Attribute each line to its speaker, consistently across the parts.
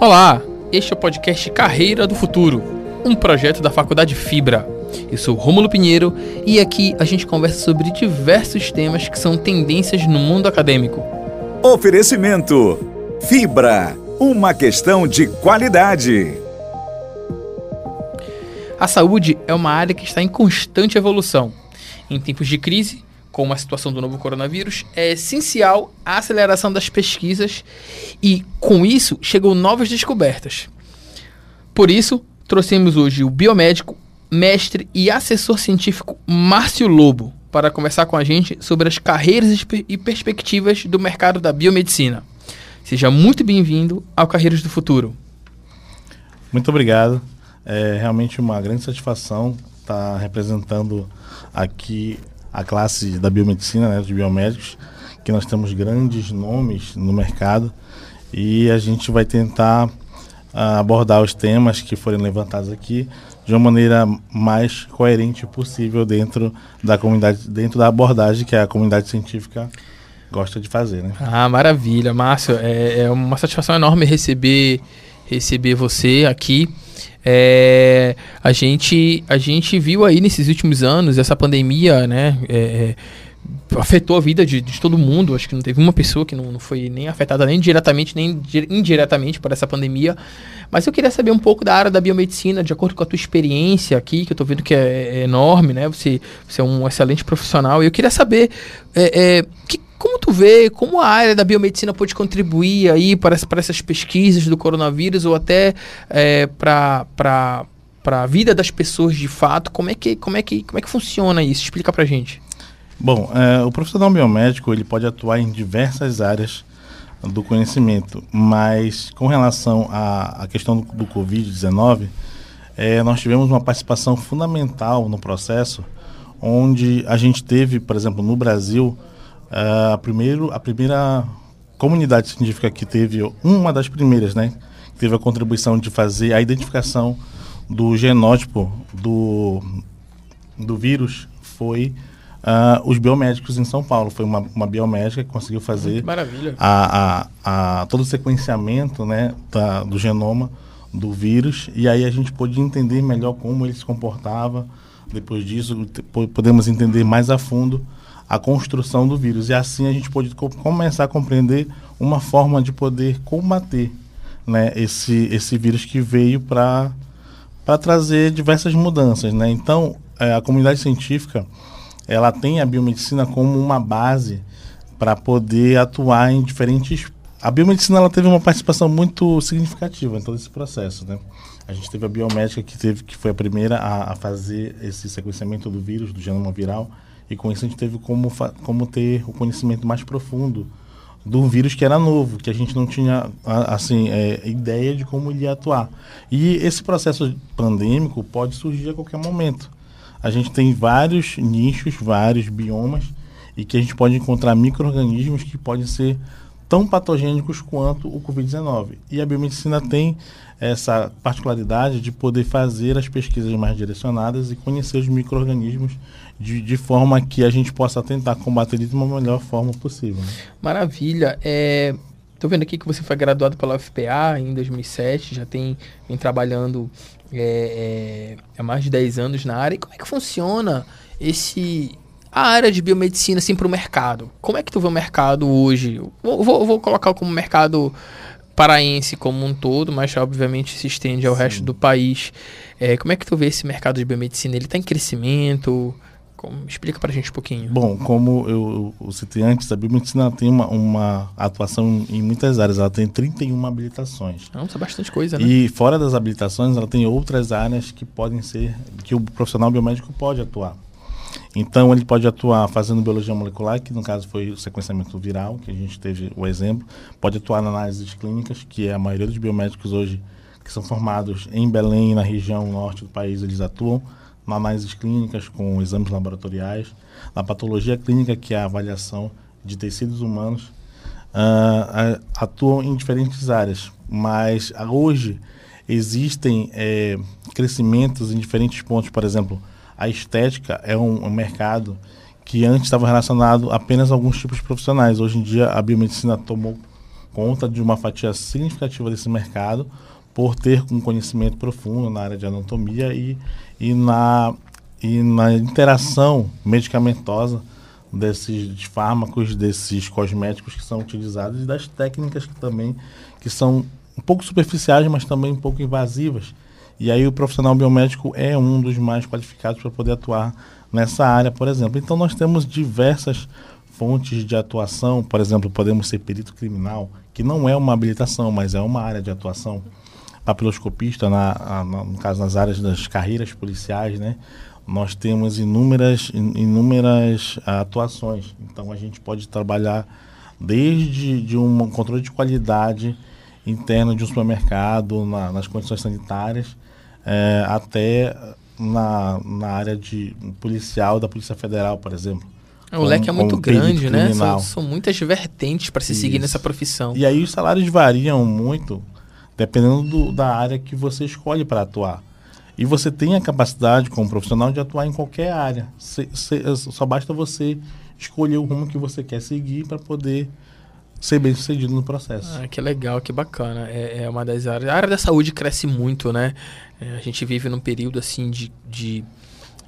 Speaker 1: Olá, este é o podcast Carreira do Futuro, um projeto da Faculdade Fibra. Eu sou Rômulo Pinheiro e aqui a gente conversa sobre diversos temas que são tendências no mundo acadêmico.
Speaker 2: Oferecimento Fibra, uma questão de qualidade.
Speaker 1: A saúde é uma área que está em constante evolução. Em tempos de crise, como a situação do novo coronavírus, é essencial a aceleração das pesquisas e, com isso, chegam novas descobertas. Por isso, trouxemos hoje o biomédico, mestre e assessor científico Márcio Lobo para conversar com a gente sobre as carreiras e perspectivas do mercado da biomedicina. Seja muito bem-vindo ao Carreiras do Futuro.
Speaker 3: Muito obrigado. É realmente uma grande satisfação estar representando aqui a classe da biomedicina, né, de biomédicos, que nós temos grandes nomes no mercado e a gente vai tentar uh, abordar os temas que forem levantados aqui de uma maneira mais coerente possível dentro da comunidade, dentro da abordagem que a comunidade científica gosta de fazer, né?
Speaker 1: Ah, maravilha, Márcio, é, é uma satisfação enorme receber receber você aqui. É, a, gente, a gente viu aí nesses últimos anos essa pandemia, né? É, é, afetou a vida de, de, todo mundo. Acho que não teve uma pessoa que não, não foi nem afetada nem diretamente nem indiretamente por essa pandemia. Mas eu queria saber um pouco da área da biomedicina, de acordo com a tua experiência aqui, que eu estou vendo que é, é, enorme, né? Você, você é um excelente profissional. E eu queria saber é, é que como tu vê, como a área da biomedicina pode contribuir aí para, para essas pesquisas do coronavírus ou até é, para a vida das pessoas de fato, como é que como é que como é que funciona isso? Explica para gente.
Speaker 3: Bom, é, o profissional biomédico ele pode atuar em diversas áreas do conhecimento, mas com relação à, à questão do, do Covid-19, é, nós tivemos uma participação fundamental no processo, onde a gente teve, por exemplo, no Brasil, a, primeiro, a primeira comunidade científica que teve, uma das primeiras, né, que teve a contribuição de fazer a identificação do genótipo do, do vírus foi uh, os biomédicos em São Paulo. Foi uma, uma biomédica que conseguiu fazer a, a, a, todo o sequenciamento né, da, do genoma do vírus e aí a gente pôde entender melhor como ele se comportava. Depois disso, podemos entender mais a fundo a construção do vírus. E assim a gente pode co começar a compreender uma forma de poder combater né, esse, esse vírus que veio para trazer diversas mudanças. Né? Então, é, a comunidade científica ela tem a biomedicina como uma base para poder atuar em diferentes. A biomedicina ela teve uma participação muito significativa em todo esse processo. Né? A gente teve a biomédica que, teve, que foi a primeira a, a fazer esse sequenciamento do vírus, do genoma viral e com isso a gente teve como, como ter o conhecimento mais profundo do vírus que era novo, que a gente não tinha assim é, ideia de como ele ia atuar. E esse processo pandêmico pode surgir a qualquer momento. A gente tem vários nichos, vários biomas, e que a gente pode encontrar micro-organismos que podem ser tão patogênicos quanto o Covid-19. E a biomedicina tem essa particularidade de poder fazer as pesquisas mais direcionadas e conhecer os micro-organismos de, de, forma que a gente possa tentar combater de uma melhor forma possível. Né?
Speaker 1: Maravilha. É, Estou vendo aqui que você foi graduado pela UFPA em 2007, já tem vem trabalhando é, é, há mais de 10 anos na área. E como é que funciona esse a área de biomedicina assim para o mercado? Como é que tu vê o mercado hoje? Vou, vou, vou colocar como mercado paraense como um todo, mas obviamente se estende ao Sim. resto do país. É, como é que tu vê esse mercado de biomedicina? Ele está em crescimento? Como, explica para a gente um pouquinho.
Speaker 3: Bom, como eu, eu citei antes, a biomedicina tem uma, uma, atuação em muitas áreas. Ela tem 31 habilitações.
Speaker 1: Não, isso é bastante coisa, né?
Speaker 3: E fora das habilitações, ela tem outras áreas que podem ser, que o profissional biomédico pode atuar. Então, ele pode atuar fazendo biologia molecular, que no caso foi o sequenciamento viral, que a gente teve o exemplo. Pode atuar na análises clínicas, que é a maioria dos biomédicos hoje que são formados em Belém na região norte do país, eles atuam na análises clínicas com exames laboratoriais, na patologia clínica, que é a avaliação de tecidos humanos, uh, atuam em diferentes áreas, mas hoje existem é, crescimentos em diferentes pontos, por exemplo, a estética é um, um mercado que antes estava relacionado apenas a alguns tipos de profissionais. Hoje em dia a biomedicina tomou conta de uma fatia significativa desse mercado por ter um conhecimento profundo na área de anatomia e, e, na, e na interação medicamentosa desses fármacos, desses cosméticos que são utilizados e das técnicas que também que são um pouco superficiais, mas também um pouco invasivas. E aí o profissional biomédico é um dos mais qualificados para poder atuar nessa área, por exemplo. Então nós temos diversas fontes de atuação, por exemplo, podemos ser perito criminal, que não é uma habilitação, mas é uma área de atuação. Papiloscopista, na, na, no caso nas áreas das carreiras policiais, né? nós temos inúmeras, inúmeras atuações. Então a gente pode trabalhar desde de um controle de qualidade interno de um supermercado, na, nas condições sanitárias, é, até na, na área de policial da Polícia Federal, por exemplo.
Speaker 1: O leque é muito grande, né? São, são, muitas vertentes para se Isso. seguir nessa profissão.
Speaker 3: E aí os salários variam muito dependendo do, da área que você escolhe para atuar. E você tem a capacidade, como profissional, de atuar em qualquer área. Se, se, só basta você escolher o rumo que você quer seguir para poder ser bem sucedido no processo.
Speaker 1: Ah, que legal, que bacana. É, é, uma das áreas. A área da saúde cresce muito, né? É, a gente vive num período assim de, de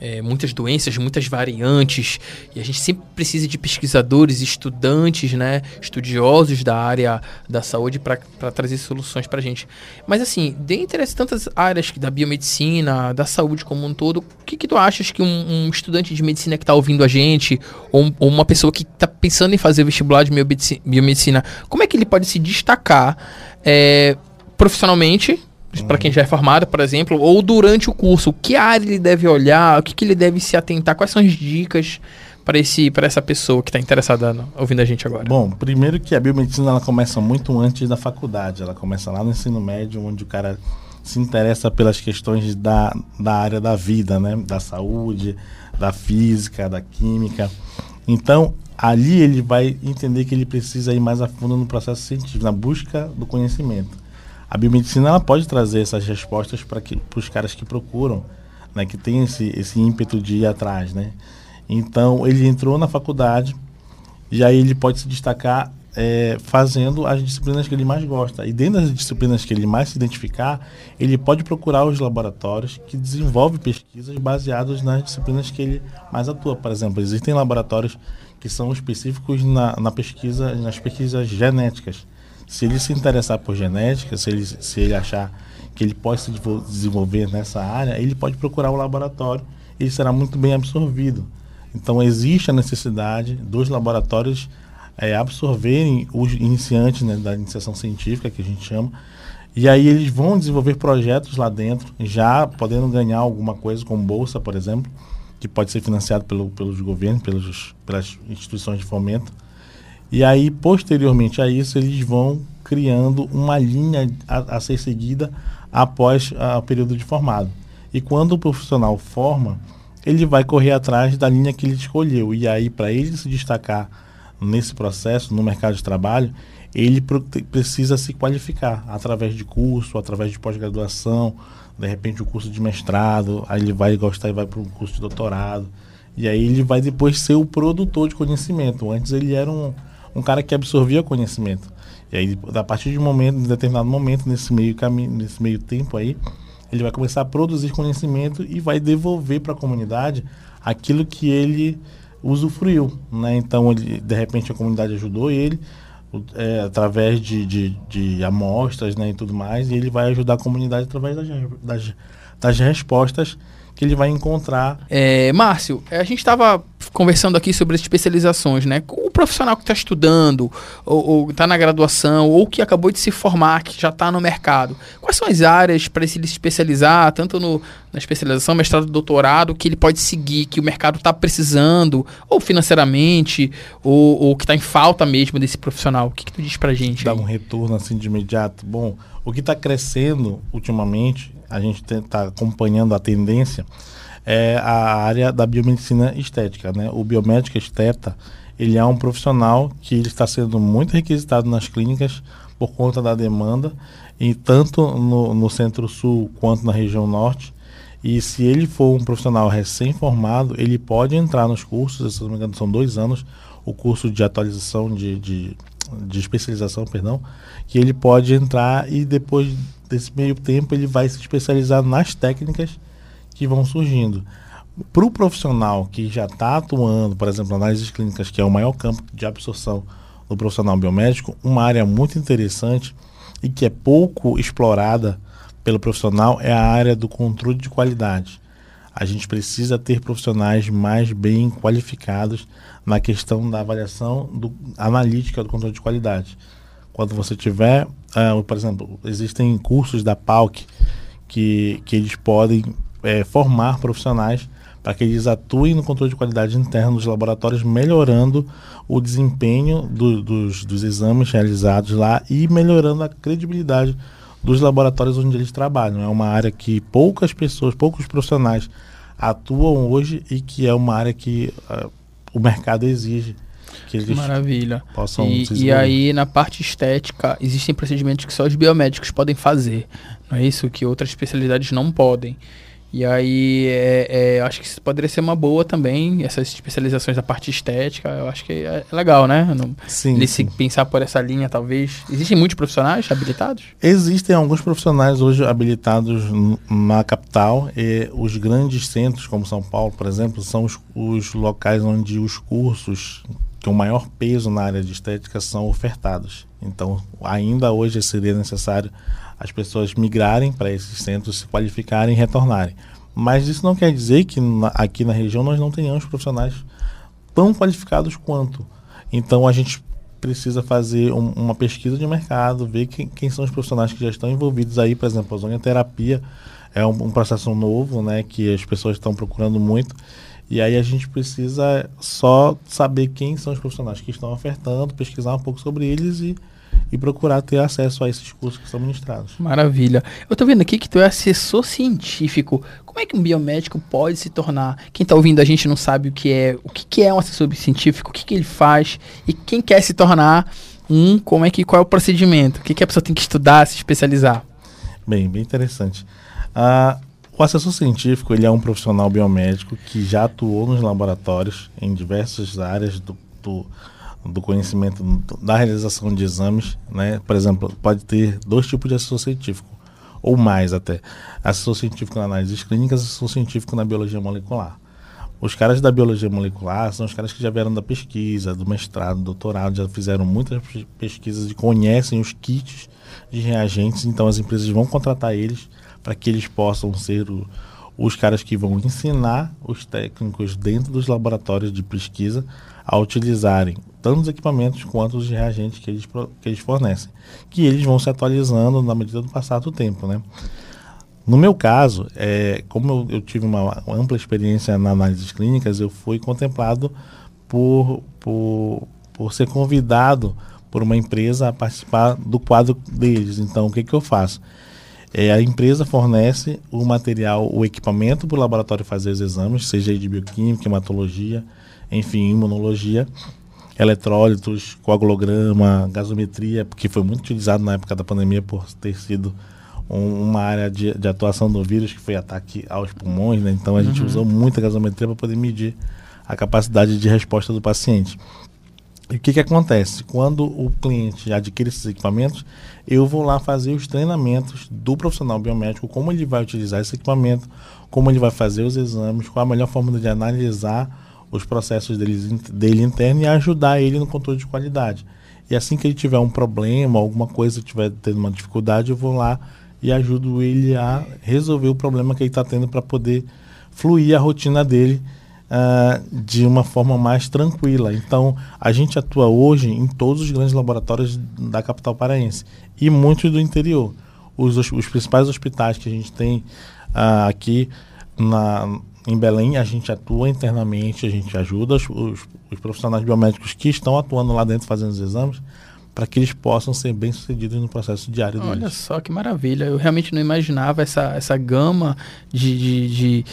Speaker 1: é, muitas doenças, muitas variantes, e a gente sempre precisa de pesquisadores, estudantes, né, estudiosos da área da saúde para trazer soluções para a gente. Mas assim, dentre as tantas áreas da biomedicina, da saúde como um todo, o que, que tu achas que um, um estudante de medicina que está ouvindo a gente, ou, ou uma pessoa que está pensando em fazer vestibular de biomedicina, como é que ele pode se destacar é, profissionalmente para quem já é formado, por exemplo, ou durante o curso, que área ele deve olhar, o que, que ele deve se atentar, quais são as dicas para esse para essa pessoa que está interessada no, ouvindo a gente agora?
Speaker 3: Bom, primeiro que a biomedicina ela começa muito antes da faculdade, ela começa lá no ensino médio, onde o cara se interessa pelas questões da, da área da vida, né, da saúde, da física, da química. Então, ali ele vai entender que ele precisa ir mais a fundo no processo científico, na busca do conhecimento a biomedicina ela pode trazer essas respostas para os caras que procuram, né, que tem esse, esse ímpeto de ir atrás, né? Então ele entrou na faculdade e aí ele pode se destacar é, fazendo as disciplinas que ele mais gosta. E dentro das disciplinas que ele mais se identificar, ele pode procurar os laboratórios que desenvolvem pesquisas baseadas nas disciplinas que ele mais atua. Por exemplo, existem laboratórios que são específicos na, na pesquisa, nas pesquisas genéticas. Se ele se interessar por genética, se ele, se ele achar que ele pode se desenvolver nessa área, ele pode procurar o laboratório e será muito bem absorvido. Então existe a necessidade dos laboratórios é, absorverem os iniciantes né, da iniciação científica, que a gente chama, e aí eles vão desenvolver projetos lá dentro, já podendo ganhar alguma coisa, como bolsa, por exemplo, que pode ser financiado pelo, pelos governos, pelos, pelas instituições de fomento. E aí, posteriormente a isso, eles vão criando uma linha a, a ser seguida após o período de formado. E quando o profissional forma, ele vai correr atrás da linha que ele escolheu. E aí, para ele se destacar nesse processo, no mercado de trabalho, ele precisa se qualificar através de curso, através de pós-graduação, de repente o curso de mestrado, aí ele vai gostar e vai para um curso de doutorado. E aí ele vai depois ser o produtor de conhecimento. Antes ele era um, um cara que absorvia conhecimento. E aí, a partir de um momento, de determinado momento, nesse meio caminho, nesse meio tempo aí, ele vai começar a produzir conhecimento e vai devolver para a comunidade aquilo que ele usufruiu, né? Então, ele, de repente, a comunidade ajudou ele é, através de, de, de, amostras, né, e tudo mais, e ele vai ajudar a comunidade através das, das, das respostas que ele vai encontrar.
Speaker 1: É, Márcio, a gente estava conversando aqui sobre as especializações, né? O profissional que está estudando, ou está na graduação, ou que acabou de se formar, que já está no mercado, quais são as áreas para ele se especializar, tanto no, na especialização, mestrado, doutorado, que ele pode seguir, que o mercado está precisando, ou financeiramente, ou, ou que está em falta mesmo desse profissional? O que, que tu diz para a gente?
Speaker 3: Dá um retorno assim de imediato. Bom, o que está crescendo ultimamente, a gente está acompanhando a tendência, é a área da biomedicina estética. Né? O biomédico esteta, ele é um profissional que ele está sendo muito requisitado nas clínicas por conta da demanda, e tanto no, no centro-sul quanto na região norte. E se ele for um profissional recém-formado, ele pode entrar nos cursos, se não me engano, são dois anos, o curso de atualização de, de de especialização, perdão, que ele pode entrar e depois desse meio tempo ele vai se especializar nas técnicas que vão surgindo. Para o profissional que já está atuando, por exemplo, análises clínicas, que é o maior campo de absorção do profissional biomédico, uma área muito interessante e que é pouco explorada pelo profissional é a área do controle de qualidade. A gente precisa ter profissionais mais bem qualificados na questão da avaliação do, analítica do controle de qualidade. Quando você tiver, uh, por exemplo, existem cursos da PALC que, que eles podem é, formar profissionais para que eles atuem no controle de qualidade interno dos laboratórios, melhorando o desempenho do, dos, dos exames realizados lá e melhorando a credibilidade dos laboratórios onde eles trabalham. É uma área que poucas pessoas, poucos profissionais atuam hoje e que é uma área que uh, o mercado exige que eles
Speaker 1: Maravilha. possam e, e aí na parte estética existem procedimentos que só os biomédicos podem fazer, não é isso que outras especialidades não podem. E aí, é, é, acho que isso poderia ser uma boa também, essas especializações da parte estética, eu acho que é, legal, né? Não,
Speaker 3: sim,
Speaker 1: ele
Speaker 3: sim.
Speaker 1: se pensar por essa linha, talvez. Existem muitos profissionais habilitados?
Speaker 3: Existem alguns profissionais hoje habilitados na capital e os grandes centros, como São Paulo, por exemplo, são os, os locais onde os cursos com maior peso na área de estética são ofertados. Então, ainda hoje seria necessário as pessoas migrarem para esses centros, se qualificarem e retornarem. Mas isso não quer dizer que na, aqui na região nós não tenhamos profissionais tão qualificados quanto. Então a gente precisa fazer um, uma pesquisa de mercado, ver quem, são os profissionais que já estão envolvidos aí, por exemplo, a zonoterapia é um, um processo novo, né, que as pessoas estão procurando muito. E aí a gente precisa só saber quem são os profissionais que estão ofertando, pesquisar um pouco sobre eles e e procurar ter acesso a esses cursos que são ministrados.
Speaker 1: Maravilha. Eu estou vendo aqui que tu é assessor científico. Como é que um biomédico pode se tornar? Quem está ouvindo a gente não sabe o que é. O que, que é um assessor científico? O que, que ele faz? E quem quer se tornar um, como é que qual é o procedimento? O que, que a pessoa tem que estudar, se especializar?
Speaker 3: Bem, bem interessante. Uh, o assessor científico ele é um profissional biomédico que já atuou nos laboratórios em diversas áreas do, do do conhecimento da realização de exames, né? Por exemplo, pode ter dois tipos de assessor científico, ou mais até. Assessor científico na análises clínicas e assessor científico na biologia molecular. Os caras da biologia molecular são os caras que já vieram da pesquisa, do mestrado, do doutorado, já fizeram muitas pesquisas e conhecem os kits de reagentes, então as empresas vão contratar eles para que eles possam ser o, os caras que vão ensinar os técnicos dentro dos laboratórios de pesquisa a utilizarem tanto os equipamentos quanto os reagentes que eles, que eles fornecem, que eles vão se atualizando na medida do passar do tempo, né? No meu caso, é, como eu, eu tive uma, ampla experiência na análises clínicas, eu fui contemplado por, por, por ser convidado por uma empresa a participar do quadro deles. Então, o que, que eu faço? É, a empresa fornece o material, o equipamento para o laboratório fazer os exames, seja de bioquímica, hematologia, enfim, imunologia, eletrólitos, coagulograma, gasometria, porque foi muito utilizado na época da pandemia por ter sido um, uma área de, de, atuação do vírus, que foi ataque aos pulmões, né? Então a uhum. gente usou muita gasometria para poder medir a capacidade de resposta do paciente. E o que, que acontece? Quando o cliente adquire esses equipamentos, eu vou lá fazer os treinamentos do profissional biomédico, como ele vai utilizar esse equipamento, como ele vai fazer os exames, qual a melhor forma de analisar os processos dele, dele interno e ajudar ele no controle de qualidade. E assim que ele tiver um problema, alguma coisa, tiver tendo uma dificuldade, eu vou lá e ajudo ele a resolver o problema que ele está tendo para poder fluir a rotina dele uh, de uma forma mais tranquila. Então, a gente atua hoje em todos os grandes laboratórios da capital paraense e muitos do interior. Os, os principais hospitais que a gente tem uh, aqui na, em Belém, a gente atua internamente, a gente ajuda os, os, os profissionais biomédicos que estão atuando lá dentro fazendo os exames para que eles possam ser bem-sucedidos no processo diário
Speaker 1: deles.
Speaker 3: Olha
Speaker 1: só que maravilha. Eu realmente não imaginava essa, essa gama de, de, de,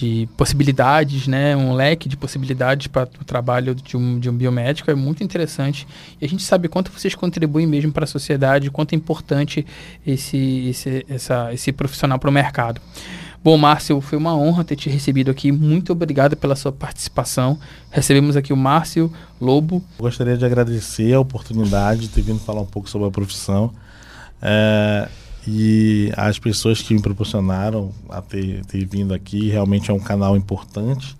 Speaker 1: de possibilidades, né? um leque de possibilidades para o trabalho de um, de um biomédico. É muito interessante. E a gente sabe quanto vocês contribuem mesmo para a sociedade, quanto é importante esse, esse, essa, esse profissional para o mercado. Bom, Márcio, foi uma honra ter te recebido aqui. Muito obrigado pela sua participação. Recebemos aqui o Márcio Lobo.
Speaker 3: Gostaria de agradecer a oportunidade de ter vindo falar um pouco sobre a profissão. É, e as pessoas que me proporcionaram a ter, ter vindo aqui. Realmente é um canal importante.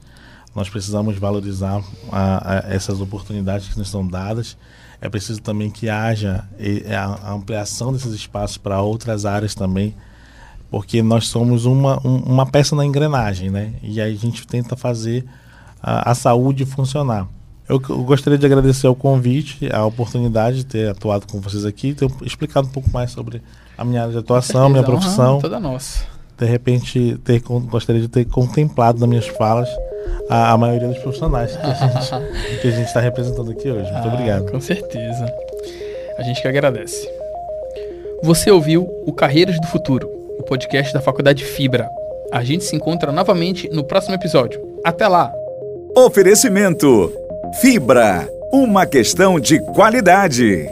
Speaker 3: Nós precisamos valorizar a, a essas oportunidades que nos são dadas. É preciso também que haja a ampliação desses espaços para outras áreas também, porque nós somos uma, um, uma peça na engrenagem, né? E aí a gente tenta fazer a, a saúde funcionar. Eu, eu, gostaria de agradecer o convite, a oportunidade de ter atuado com vocês aqui, ter explicado um pouco mais sobre a minha área de atuação, minha profissão.
Speaker 1: Uhum, toda nossa.
Speaker 3: De repente, ter, gostaria de ter contemplado nas minhas falas a, a maioria dos profissionais que a gente está representando aqui hoje. Muito ah, obrigado.
Speaker 1: Com certeza. A gente que agradece. Você ouviu o Carreiras do Futuro, o podcast da Faculdade Fibra. A gente se encontra novamente no próximo episódio. Até lá!
Speaker 2: Oferecimento: Fibra, uma questão de qualidade.